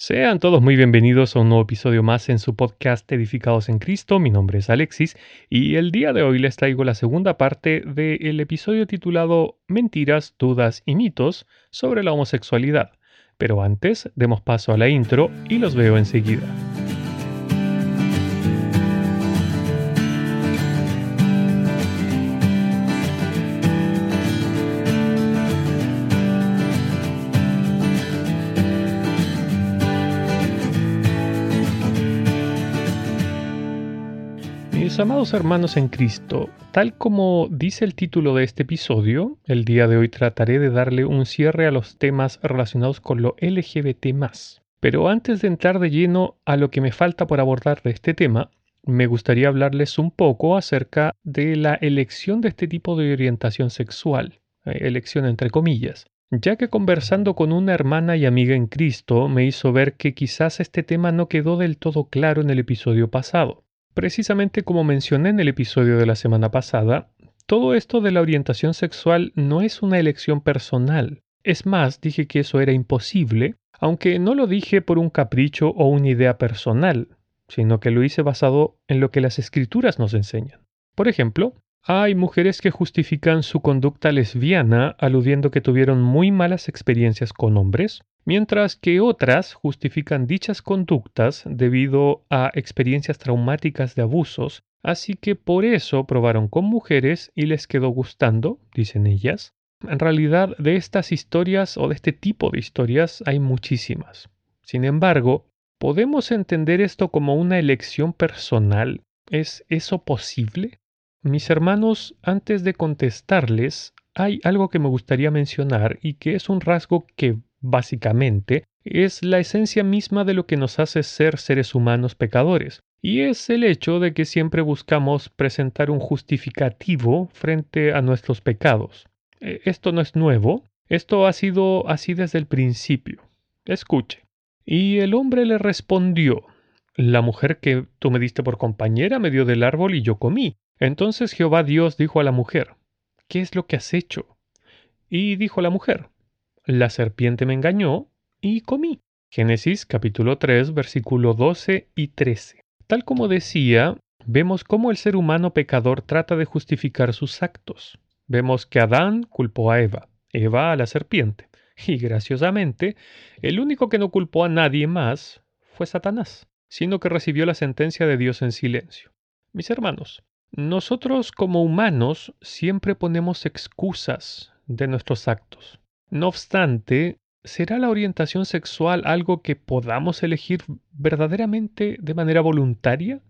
Sean todos muy bienvenidos a un nuevo episodio más en su podcast Edificados en Cristo. Mi nombre es Alexis y el día de hoy les traigo la segunda parte del episodio titulado Mentiras, dudas y mitos sobre la homosexualidad. Pero antes, demos paso a la intro y los veo enseguida. Amados hermanos en Cristo, tal como dice el título de este episodio, el día de hoy trataré de darle un cierre a los temas relacionados con lo LGBT. Pero antes de entrar de lleno a lo que me falta por abordar de este tema, me gustaría hablarles un poco acerca de la elección de este tipo de orientación sexual, eh, elección entre comillas, ya que conversando con una hermana y amiga en Cristo me hizo ver que quizás este tema no quedó del todo claro en el episodio pasado. Precisamente como mencioné en el episodio de la semana pasada, todo esto de la orientación sexual no es una elección personal. Es más, dije que eso era imposible, aunque no lo dije por un capricho o una idea personal, sino que lo hice basado en lo que las escrituras nos enseñan. Por ejemplo, hay mujeres que justifican su conducta lesbiana aludiendo que tuvieron muy malas experiencias con hombres, mientras que otras justifican dichas conductas debido a experiencias traumáticas de abusos, así que por eso probaron con mujeres y les quedó gustando, dicen ellas. En realidad, de estas historias o de este tipo de historias hay muchísimas. Sin embargo, ¿podemos entender esto como una elección personal? ¿Es eso posible? Mis hermanos, antes de contestarles, hay algo que me gustaría mencionar y que es un rasgo que básicamente, es la esencia misma de lo que nos hace ser seres humanos pecadores, y es el hecho de que siempre buscamos presentar un justificativo frente a nuestros pecados. E, esto no es nuevo, esto ha sido así desde el principio. Escuche. Y el hombre le respondió, La mujer que tú me diste por compañera me dio del árbol y yo comí. Entonces Jehová Dios dijo a la mujer, ¿qué es lo que has hecho? Y dijo la mujer, la serpiente me engañó y comí. Génesis capítulo 3 versículo 12 y 13. Tal como decía, vemos cómo el ser humano pecador trata de justificar sus actos. Vemos que Adán culpó a Eva, Eva a la serpiente, y graciosamente, el único que no culpó a nadie más fue Satanás, sino que recibió la sentencia de Dios en silencio. Mis hermanos, nosotros como humanos siempre ponemos excusas de nuestros actos. No obstante, ¿será la orientación sexual algo que podamos elegir verdaderamente de manera voluntaria?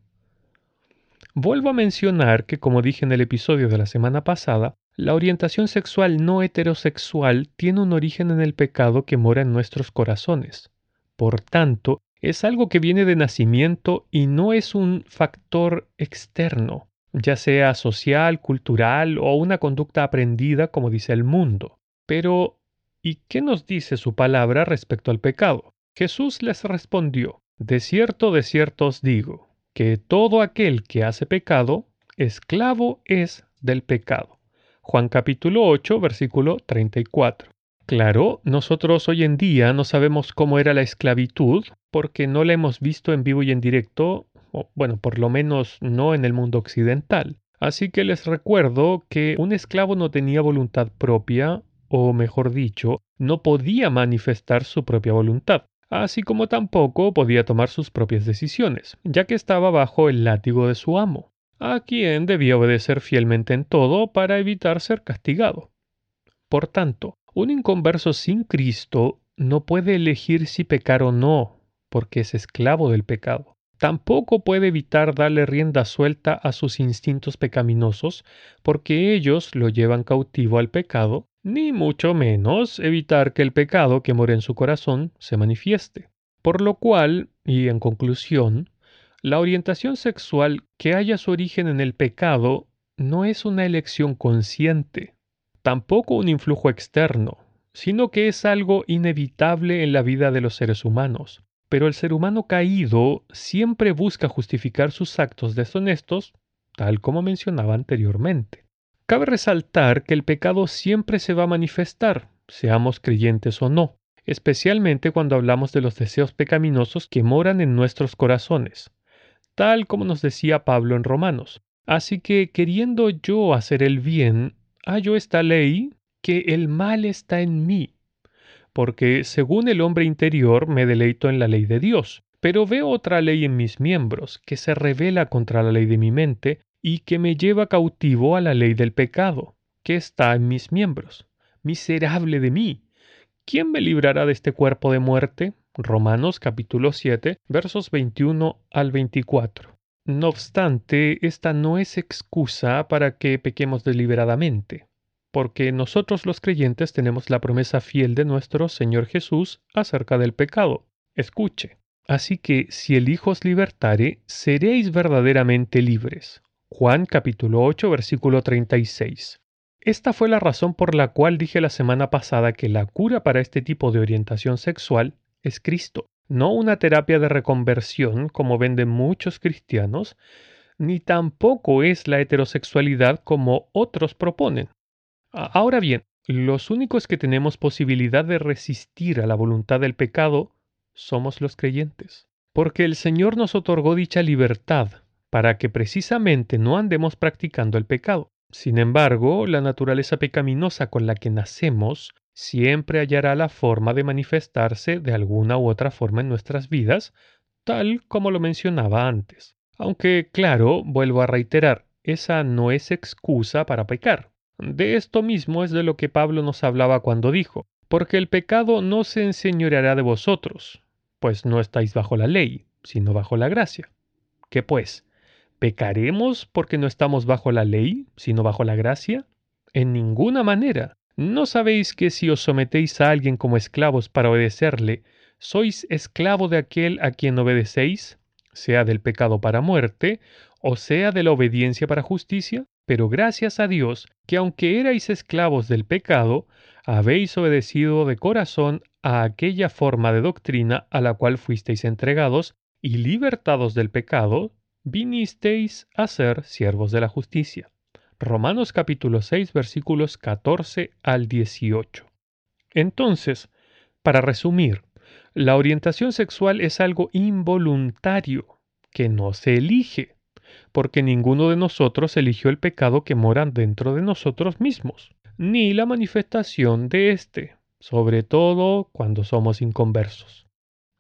Vuelvo a mencionar que, como dije en el episodio de la semana pasada, la orientación sexual no heterosexual tiene un origen en el pecado que mora en nuestros corazones. Por tanto, es algo que viene de nacimiento y no es un factor externo, ya sea social, cultural o una conducta aprendida como dice el mundo. Pero ¿Y qué nos dice su palabra respecto al pecado? Jesús les respondió, De cierto, de cierto os digo, que todo aquel que hace pecado, esclavo es del pecado. Juan capítulo 8, versículo 34. Claro, nosotros hoy en día no sabemos cómo era la esclavitud porque no la hemos visto en vivo y en directo, o bueno, por lo menos no en el mundo occidental. Así que les recuerdo que un esclavo no tenía voluntad propia o mejor dicho, no podía manifestar su propia voluntad, así como tampoco podía tomar sus propias decisiones, ya que estaba bajo el látigo de su amo, a quien debía obedecer fielmente en todo para evitar ser castigado. Por tanto, un inconverso sin Cristo no puede elegir si pecar o no, porque es esclavo del pecado. Tampoco puede evitar darle rienda suelta a sus instintos pecaminosos, porque ellos lo llevan cautivo al pecado ni mucho menos evitar que el pecado que mora en su corazón se manifieste. Por lo cual, y en conclusión, la orientación sexual que haya su origen en el pecado no es una elección consciente, tampoco un influjo externo, sino que es algo inevitable en la vida de los seres humanos. Pero el ser humano caído siempre busca justificar sus actos deshonestos, tal como mencionaba anteriormente. Cabe resaltar que el pecado siempre se va a manifestar, seamos creyentes o no. especialmente cuando hablamos de los deseos pecaminosos que moran en nuestros corazones, tal como nos decía Pablo en Romanos. Así que queriendo yo hacer el bien, hallo esta ley que el mal está en mí, porque según el hombre interior me deleito en la ley de Dios, pero veo otra ley en mis miembros, que se revela contra la ley de mi mente y que me lleva cautivo a la ley del pecado, que está en mis miembros. Miserable de mí. ¿Quién me librará de este cuerpo de muerte? Romanos capítulo 7, versos 21 al 24. No obstante, esta no es excusa para que pequemos deliberadamente, porque nosotros los creyentes tenemos la promesa fiel de nuestro Señor Jesús acerca del pecado. Escuche. Así que si el Hijo os libertare, seréis verdaderamente libres. Juan capítulo 8 versículo 36. Esta fue la razón por la cual dije la semana pasada que la cura para este tipo de orientación sexual es Cristo, no una terapia de reconversión como venden muchos cristianos, ni tampoco es la heterosexualidad como otros proponen. Ahora bien, los únicos que tenemos posibilidad de resistir a la voluntad del pecado somos los creyentes. Porque el Señor nos otorgó dicha libertad para que precisamente no andemos practicando el pecado. Sin embargo, la naturaleza pecaminosa con la que nacemos siempre hallará la forma de manifestarse de alguna u otra forma en nuestras vidas, tal como lo mencionaba antes. Aunque, claro, vuelvo a reiterar, esa no es excusa para pecar. De esto mismo es de lo que Pablo nos hablaba cuando dijo, porque el pecado no se enseñoreará de vosotros, pues no estáis bajo la ley, sino bajo la gracia. ¿Qué pues? ¿Pecaremos porque no estamos bajo la ley, sino bajo la gracia? En ninguna manera. ¿No sabéis que si os sometéis a alguien como esclavos para obedecerle, sois esclavo de aquel a quien obedecéis, sea del pecado para muerte, o sea de la obediencia para justicia? Pero gracias a Dios, que aunque erais esclavos del pecado, habéis obedecido de corazón a aquella forma de doctrina a la cual fuisteis entregados, y libertados del pecado, vinisteis a ser siervos de la justicia. Romanos capítulo 6 versículos 14 al 18. Entonces, para resumir, la orientación sexual es algo involuntario, que no se elige, porque ninguno de nosotros eligió el pecado que mora dentro de nosotros mismos ni la manifestación de éste, sobre todo cuando somos inconversos.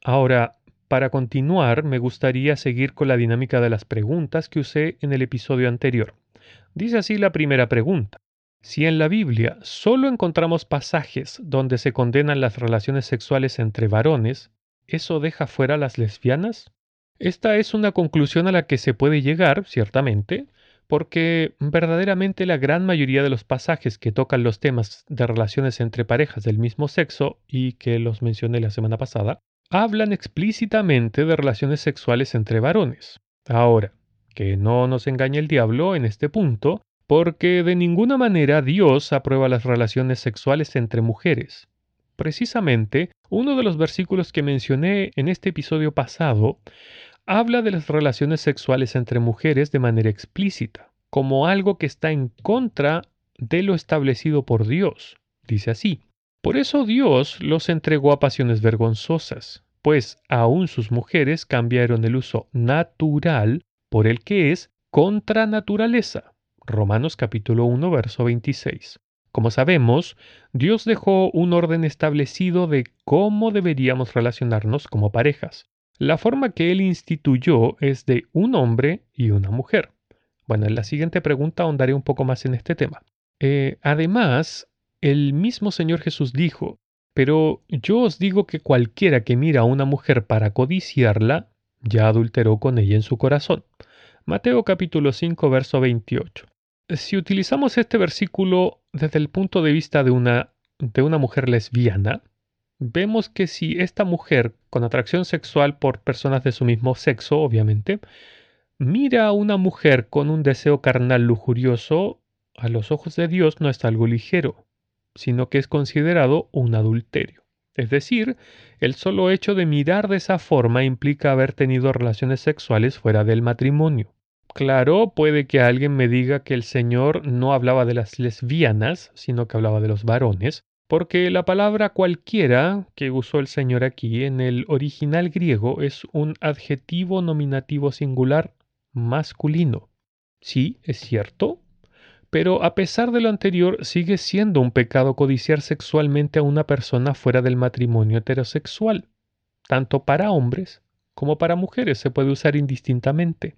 Ahora, para continuar, me gustaría seguir con la dinámica de las preguntas que usé en el episodio anterior. Dice así la primera pregunta. Si en la Biblia solo encontramos pasajes donde se condenan las relaciones sexuales entre varones, ¿eso deja fuera a las lesbianas? Esta es una conclusión a la que se puede llegar, ciertamente, porque verdaderamente la gran mayoría de los pasajes que tocan los temas de relaciones entre parejas del mismo sexo y que los mencioné la semana pasada, hablan explícitamente de relaciones sexuales entre varones. Ahora, que no nos engañe el diablo en este punto, porque de ninguna manera Dios aprueba las relaciones sexuales entre mujeres. Precisamente, uno de los versículos que mencioné en este episodio pasado habla de las relaciones sexuales entre mujeres de manera explícita, como algo que está en contra de lo establecido por Dios. Dice así, por eso Dios los entregó a pasiones vergonzosas, pues aún sus mujeres cambiaron el uso natural por el que es contra naturaleza. Romanos capítulo 1, verso 26. Como sabemos, Dios dejó un orden establecido de cómo deberíamos relacionarnos como parejas. La forma que él instituyó es de un hombre y una mujer. Bueno, en la siguiente pregunta ahondaré un poco más en este tema. Eh, además, el mismo Señor Jesús dijo, pero yo os digo que cualquiera que mira a una mujer para codiciarla, ya adulteró con ella en su corazón. Mateo capítulo 5, verso 28. Si utilizamos este versículo desde el punto de vista de una, de una mujer lesbiana, vemos que si esta mujer con atracción sexual por personas de su mismo sexo, obviamente, mira a una mujer con un deseo carnal lujurioso, a los ojos de Dios no es algo ligero, sino que es considerado un adulterio. Es decir, el solo hecho de mirar de esa forma implica haber tenido relaciones sexuales fuera del matrimonio. Claro, puede que alguien me diga que el Señor no hablaba de las lesbianas, sino que hablaba de los varones, porque la palabra cualquiera que usó el Señor aquí en el original griego es un adjetivo nominativo singular masculino. Sí, es cierto, pero a pesar de lo anterior sigue siendo un pecado codiciar sexualmente a una persona fuera del matrimonio heterosexual. Tanto para hombres como para mujeres se puede usar indistintamente.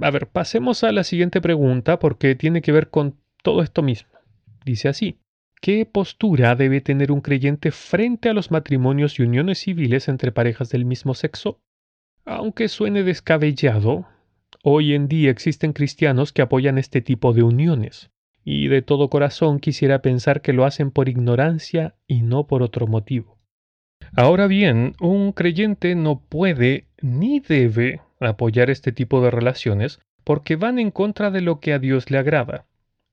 A ver, pasemos a la siguiente pregunta porque tiene que ver con todo esto mismo. Dice así, ¿qué postura debe tener un creyente frente a los matrimonios y uniones civiles entre parejas del mismo sexo? Aunque suene descabellado, hoy en día existen cristianos que apoyan este tipo de uniones, y de todo corazón quisiera pensar que lo hacen por ignorancia y no por otro motivo. Ahora bien, un creyente no puede ni debe apoyar este tipo de relaciones porque van en contra de lo que a Dios le agrada.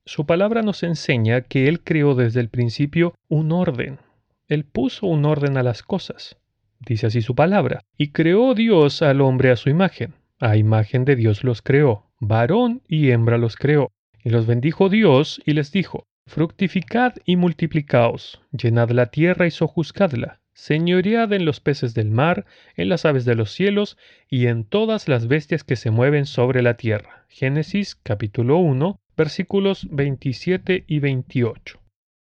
Su palabra nos enseña que Él creó desde el principio un orden. Él puso un orden a las cosas. Dice así su palabra. Y creó Dios al hombre a su imagen. A imagen de Dios los creó. Varón y hembra los creó. Y los bendijo Dios y les dijo, Fructificad y multiplicaos, llenad la tierra y sojuzgadla, señoread en los peces del mar, en las aves de los cielos y en todas las bestias que se mueven sobre la tierra. Génesis capítulo 1 versículos 27 y 28.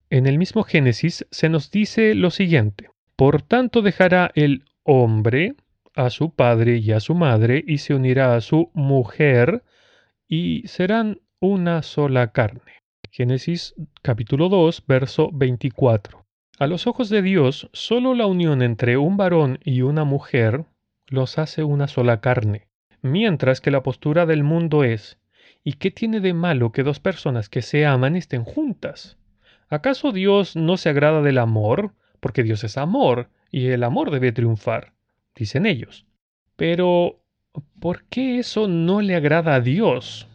En el mismo Génesis se nos dice lo siguiente, Por tanto dejará el hombre a su padre y a su madre y se unirá a su mujer y serán una sola carne. Génesis capítulo 2 verso 24. A los ojos de Dios, solo la unión entre un varón y una mujer los hace una sola carne, mientras que la postura del mundo es ¿y qué tiene de malo que dos personas que se aman estén juntas? ¿Acaso Dios no se agrada del amor? Porque Dios es amor, y el amor debe triunfar, dicen ellos. Pero, ¿por qué eso no le agrada a Dios?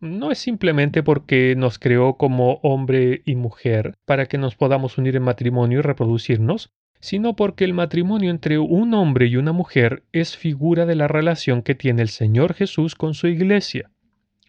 no es simplemente porque nos creó como hombre y mujer para que nos podamos unir en matrimonio y reproducirnos, sino porque el matrimonio entre un hombre y una mujer es figura de la relación que tiene el Señor Jesús con su iglesia.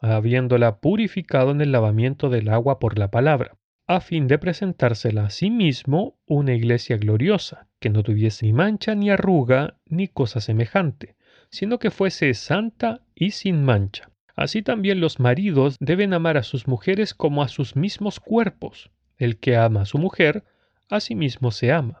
habiéndola purificado en el lavamiento del agua por la palabra, a fin de presentársela a sí mismo una iglesia gloriosa, que no tuviese ni mancha ni arruga ni cosa semejante, sino que fuese santa y sin mancha. Así también los maridos deben amar a sus mujeres como a sus mismos cuerpos. El que ama a su mujer, a sí mismo se ama.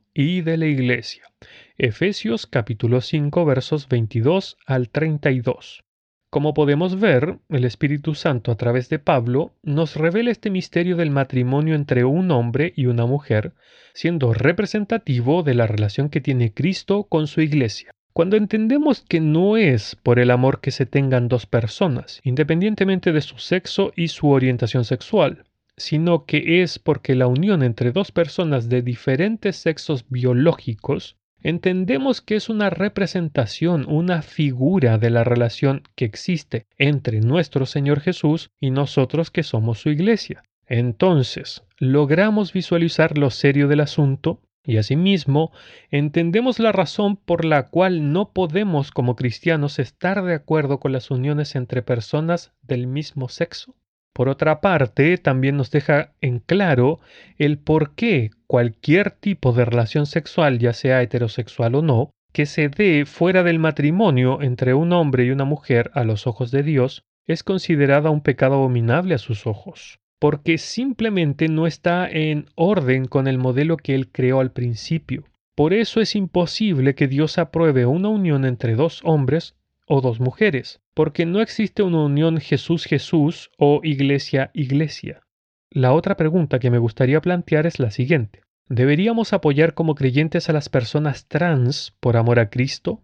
y de la Iglesia. Efesios capítulo 5 versos 22 al 32. Como podemos ver, el Espíritu Santo a través de Pablo nos revela este misterio del matrimonio entre un hombre y una mujer, siendo representativo de la relación que tiene Cristo con su Iglesia. Cuando entendemos que no es por el amor que se tengan dos personas, independientemente de su sexo y su orientación sexual, sino que es porque la unión entre dos personas de diferentes sexos biológicos, entendemos que es una representación, una figura de la relación que existe entre nuestro Señor Jesús y nosotros que somos su iglesia. Entonces, logramos visualizar lo serio del asunto y asimismo, entendemos la razón por la cual no podemos como cristianos estar de acuerdo con las uniones entre personas del mismo sexo. Por otra parte, también nos deja en claro el por qué cualquier tipo de relación sexual, ya sea heterosexual o no, que se dé fuera del matrimonio entre un hombre y una mujer a los ojos de Dios, es considerada un pecado abominable a sus ojos porque simplemente no está en orden con el modelo que él creó al principio. Por eso es imposible que Dios apruebe una unión entre dos hombres o dos mujeres, porque no existe una unión Jesús-Jesús o Iglesia-Iglesia. La otra pregunta que me gustaría plantear es la siguiente. ¿Deberíamos apoyar como creyentes a las personas trans por amor a Cristo?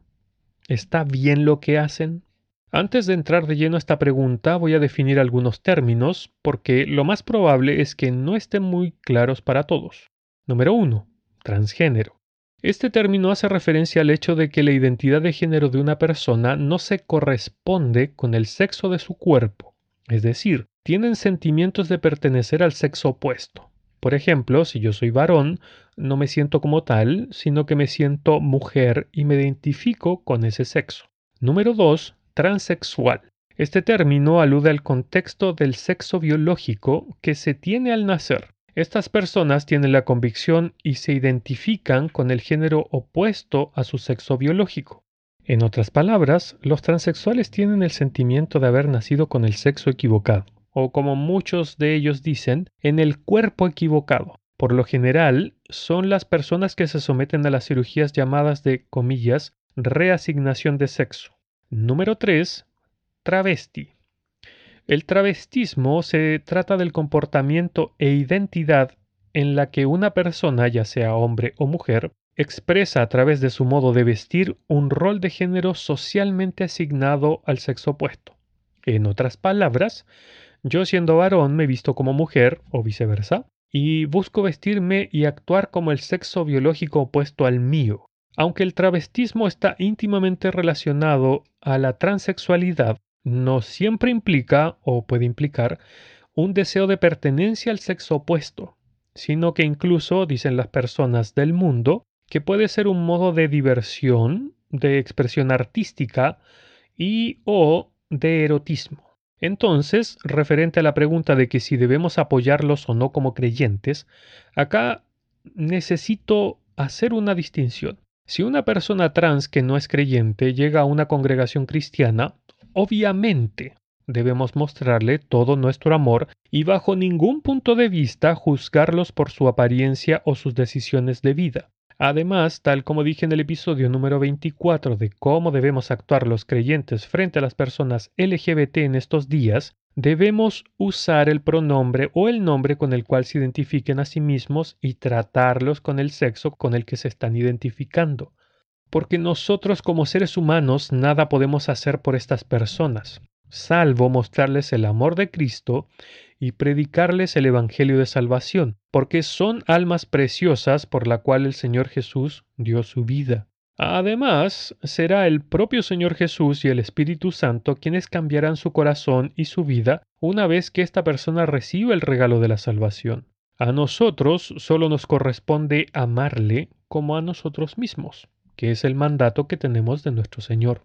¿Está bien lo que hacen? Antes de entrar de lleno a esta pregunta, voy a definir algunos términos, porque lo más probable es que no estén muy claros para todos. Número 1. Transgénero. Este término hace referencia al hecho de que la identidad de género de una persona no se corresponde con el sexo de su cuerpo, es decir, tienen sentimientos de pertenecer al sexo opuesto. Por ejemplo, si yo soy varón, no me siento como tal, sino que me siento mujer y me identifico con ese sexo. Número 2 transexual. Este término alude al contexto del sexo biológico que se tiene al nacer. Estas personas tienen la convicción y se identifican con el género opuesto a su sexo biológico. En otras palabras, los transexuales tienen el sentimiento de haber nacido con el sexo equivocado, o como muchos de ellos dicen, en el cuerpo equivocado. Por lo general, son las personas que se someten a las cirugías llamadas de, comillas, reasignación de sexo Número 3. Travesti. El travestismo se trata del comportamiento e identidad en la que una persona, ya sea hombre o mujer, expresa a través de su modo de vestir un rol de género socialmente asignado al sexo opuesto. En otras palabras, yo siendo varón me visto como mujer o viceversa, y busco vestirme y actuar como el sexo biológico opuesto al mío. Aunque el travestismo está íntimamente relacionado a la transexualidad, no siempre implica o puede implicar un deseo de pertenencia al sexo opuesto, sino que incluso, dicen las personas del mundo, que puede ser un modo de diversión, de expresión artística y o de erotismo. Entonces, referente a la pregunta de que si debemos apoyarlos o no como creyentes, acá necesito hacer una distinción. Si una persona trans que no es creyente llega a una congregación cristiana, obviamente debemos mostrarle todo nuestro amor y bajo ningún punto de vista juzgarlos por su apariencia o sus decisiones de vida. Además, tal como dije en el episodio número 24 de cómo debemos actuar los creyentes frente a las personas LGBT en estos días, debemos usar el pronombre o el nombre con el cual se identifiquen a sí mismos y tratarlos con el sexo con el que se están identificando. Porque nosotros como seres humanos nada podemos hacer por estas personas, salvo mostrarles el amor de Cristo y predicarles el Evangelio de Salvación, porque son almas preciosas por la cual el Señor Jesús dio su vida. Además, será el propio Señor Jesús y el Espíritu Santo quienes cambiarán su corazón y su vida una vez que esta persona reciba el regalo de la salvación. A nosotros solo nos corresponde amarle como a nosotros mismos, que es el mandato que tenemos de nuestro Señor.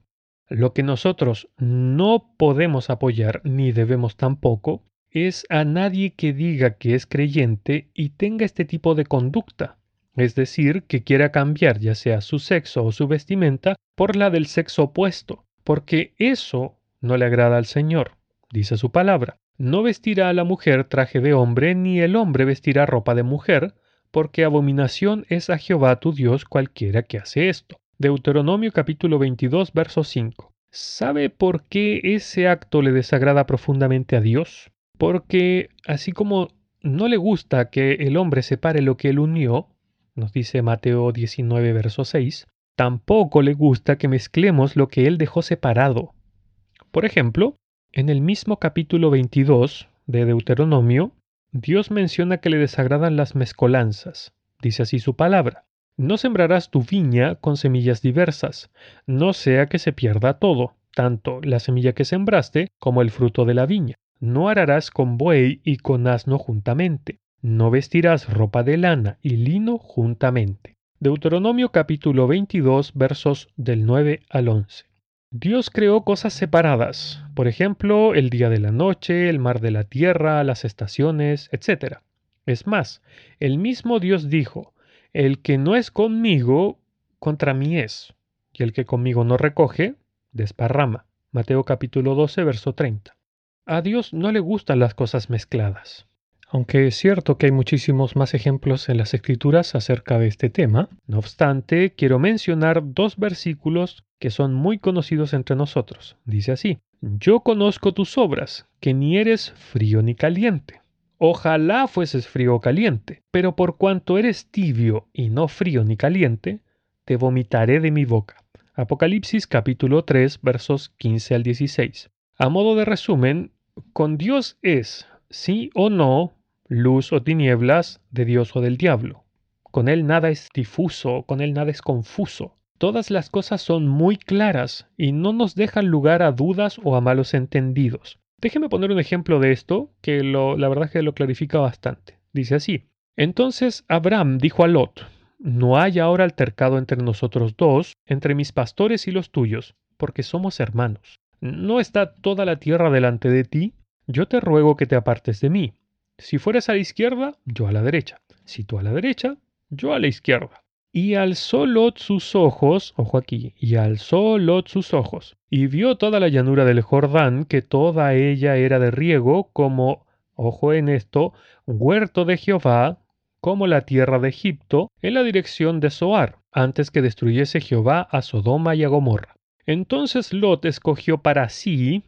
Lo que nosotros no podemos apoyar, ni debemos tampoco, es a nadie que diga que es creyente y tenga este tipo de conducta, es decir, que quiera cambiar ya sea su sexo o su vestimenta por la del sexo opuesto, porque eso no le agrada al Señor, dice su palabra. No vestirá a la mujer traje de hombre, ni el hombre vestirá ropa de mujer, porque abominación es a Jehová tu Dios cualquiera que hace esto. Deuteronomio capítulo 22, verso 5. ¿Sabe por qué ese acto le desagrada profundamente a Dios? Porque así como no le gusta que el hombre separe lo que él unió, nos dice Mateo 19, verso 6, tampoco le gusta que mezclemos lo que él dejó separado. Por ejemplo, en el mismo capítulo 22 de Deuteronomio, Dios menciona que le desagradan las mezcolanzas. Dice así su palabra. No sembrarás tu viña con semillas diversas, no sea que se pierda todo, tanto la semilla que sembraste como el fruto de la viña. No ararás con buey y con asno juntamente, no vestirás ropa de lana y lino juntamente. Deuteronomio capítulo 22 versos del 9 al 11. Dios creó cosas separadas, por ejemplo, el día de la noche, el mar de la tierra, las estaciones, etc. Es más, el mismo Dios dijo, el que no es conmigo, contra mí es, y el que conmigo no recoge, desparrama. Mateo capítulo 12, verso 30. A Dios no le gustan las cosas mezcladas. Aunque es cierto que hay muchísimos más ejemplos en las escrituras acerca de este tema, no obstante, quiero mencionar dos versículos que son muy conocidos entre nosotros. Dice así, Yo conozco tus obras, que ni eres frío ni caliente. Ojalá fueses frío o caliente, pero por cuanto eres tibio y no frío ni caliente, te vomitaré de mi boca. Apocalipsis capítulo 3 versos 15 al 16. A modo de resumen, con Dios es, sí o no, luz o tinieblas, de Dios o del diablo. Con Él nada es difuso, con Él nada es confuso. Todas las cosas son muy claras y no nos dejan lugar a dudas o a malos entendidos. Déjeme poner un ejemplo de esto, que la verdad es que lo clarifica bastante. Dice así. Entonces Abraham dijo a Lot, no hay ahora altercado entre nosotros dos, entre mis pastores y los tuyos, porque somos hermanos. ¿No está toda la tierra delante de ti? Yo te ruego que te apartes de mí. Si fueres a la izquierda, yo a la derecha. Si tú a la derecha, yo a la izquierda. Y alzó Lot sus ojos, ojo aquí, y alzó Lot sus ojos, y vio toda la llanura del Jordán, que toda ella era de riego, como, ojo en esto, huerto de Jehová, como la tierra de Egipto, en la dirección de Zoar, antes que destruyese Jehová a Sodoma y a Gomorra. Entonces Lot escogió para sí,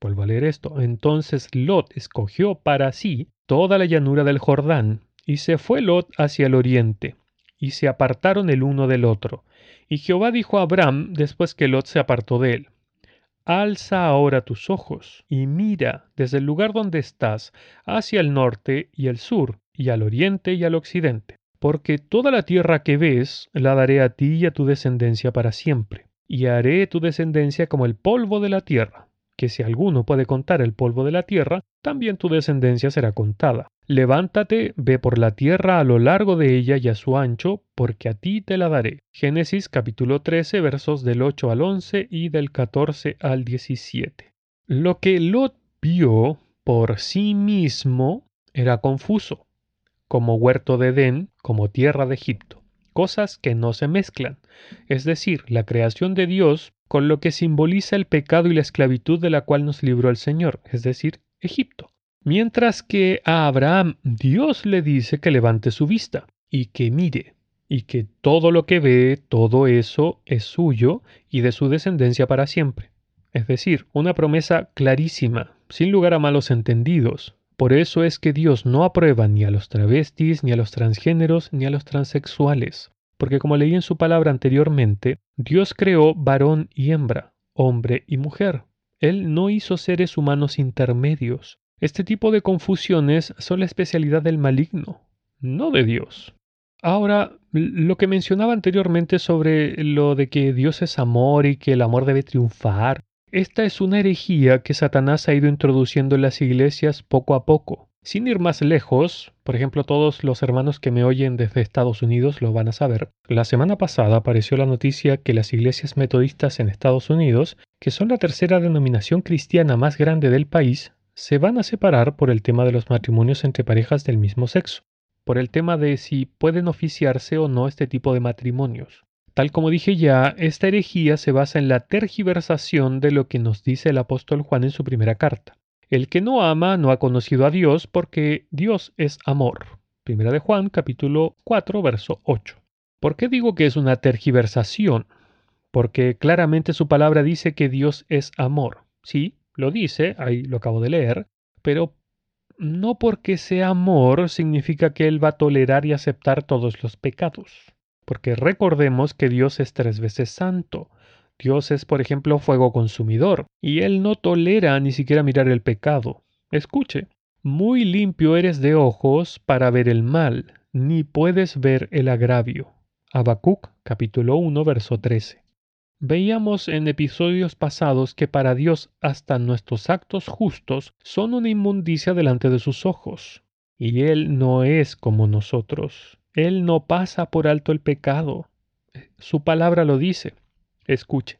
vuelvo a leer esto, entonces Lot escogió para sí toda la llanura del Jordán, y se fue Lot hacia el oriente, y se apartaron el uno del otro. Y Jehová dijo a Abraham después que Lot se apartó de él, Alza ahora tus ojos y mira desde el lugar donde estás hacia el norte y el sur, y al oriente y al occidente, porque toda la tierra que ves la daré a ti y a tu descendencia para siempre, y haré tu descendencia como el polvo de la tierra, si alguno puede contar el polvo de la tierra, también tu descendencia será contada. Levántate, ve por la tierra a lo largo de ella y a su ancho, porque a ti te la daré. Génesis capítulo 13 versos del 8 al 11 y del 14 al 17. Lo que Lot vio por sí mismo era confuso, como huerto de Edén, como tierra de Egipto, cosas que no se mezclan, es decir, la creación de Dios con lo que simboliza el pecado y la esclavitud de la cual nos libró el Señor, es decir, Egipto. Mientras que a Abraham Dios le dice que levante su vista y que mire, y que todo lo que ve, todo eso es suyo y de su descendencia para siempre. Es decir, una promesa clarísima, sin lugar a malos entendidos. Por eso es que Dios no aprueba ni a los travestis, ni a los transgéneros, ni a los transexuales porque como leí en su palabra anteriormente, Dios creó varón y hembra, hombre y mujer. Él no hizo seres humanos intermedios. Este tipo de confusiones son la especialidad del maligno, no de Dios. Ahora, lo que mencionaba anteriormente sobre lo de que Dios es amor y que el amor debe triunfar, esta es una herejía que Satanás ha ido introduciendo en las iglesias poco a poco. Sin ir más lejos, por ejemplo, todos los hermanos que me oyen desde Estados Unidos lo van a saber. La semana pasada apareció la noticia que las iglesias metodistas en Estados Unidos, que son la tercera denominación cristiana más grande del país, se van a separar por el tema de los matrimonios entre parejas del mismo sexo, por el tema de si pueden oficiarse o no este tipo de matrimonios. Tal como dije ya, esta herejía se basa en la tergiversación de lo que nos dice el apóstol Juan en su primera carta. El que no ama no ha conocido a Dios porque Dios es amor. Primera de Juan capítulo 4 verso 8. ¿Por qué digo que es una tergiversación? Porque claramente su palabra dice que Dios es amor. Sí, lo dice, ahí lo acabo de leer, pero no porque sea amor significa que Él va a tolerar y aceptar todos los pecados. Porque recordemos que Dios es tres veces santo, Dios es, por ejemplo, fuego consumidor, y Él no tolera ni siquiera mirar el pecado. Escuche, muy limpio eres de ojos para ver el mal, ni puedes ver el agravio. Habacuc capítulo 1 verso 13. Veíamos en episodios pasados que para Dios hasta nuestros actos justos son una inmundicia delante de sus ojos. Y Él no es como nosotros. Él no pasa por alto el pecado. Su palabra lo dice. Escuche.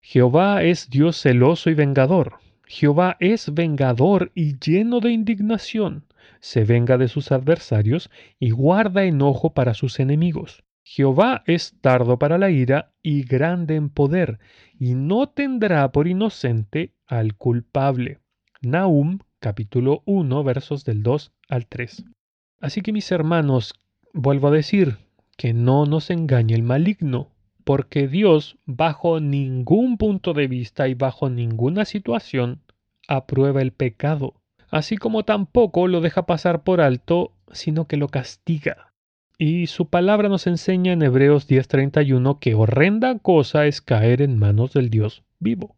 Jehová es Dios celoso y vengador. Jehová es vengador y lleno de indignación. Se venga de sus adversarios y guarda enojo para sus enemigos. Jehová es tardo para la ira y grande en poder, y no tendrá por inocente al culpable. Nahum capítulo 1, versos del 2 al 3. Así que mis hermanos, vuelvo a decir, que no nos engañe el maligno, porque Dios, bajo ningún punto de vista y bajo ninguna situación, aprueba el pecado, así como tampoco lo deja pasar por alto, sino que lo castiga. Y su palabra nos enseña en Hebreos 10:31 que horrenda cosa es caer en manos del Dios vivo.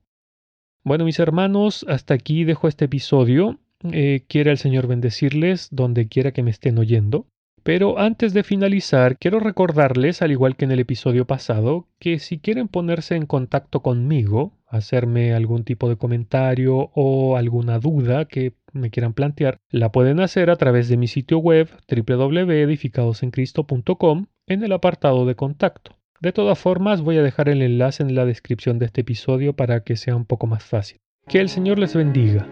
Bueno, mis hermanos, hasta aquí dejo este episodio. Eh, quiera el Señor bendecirles donde quiera que me estén oyendo. Pero antes de finalizar, quiero recordarles, al igual que en el episodio pasado, que si quieren ponerse en contacto conmigo, hacerme algún tipo de comentario o alguna duda que me quieran plantear, la pueden hacer a través de mi sitio web www.edificadosencristo.com en el apartado de contacto. De todas formas, voy a dejar el enlace en la descripción de este episodio para que sea un poco más fácil. Que el Señor les bendiga.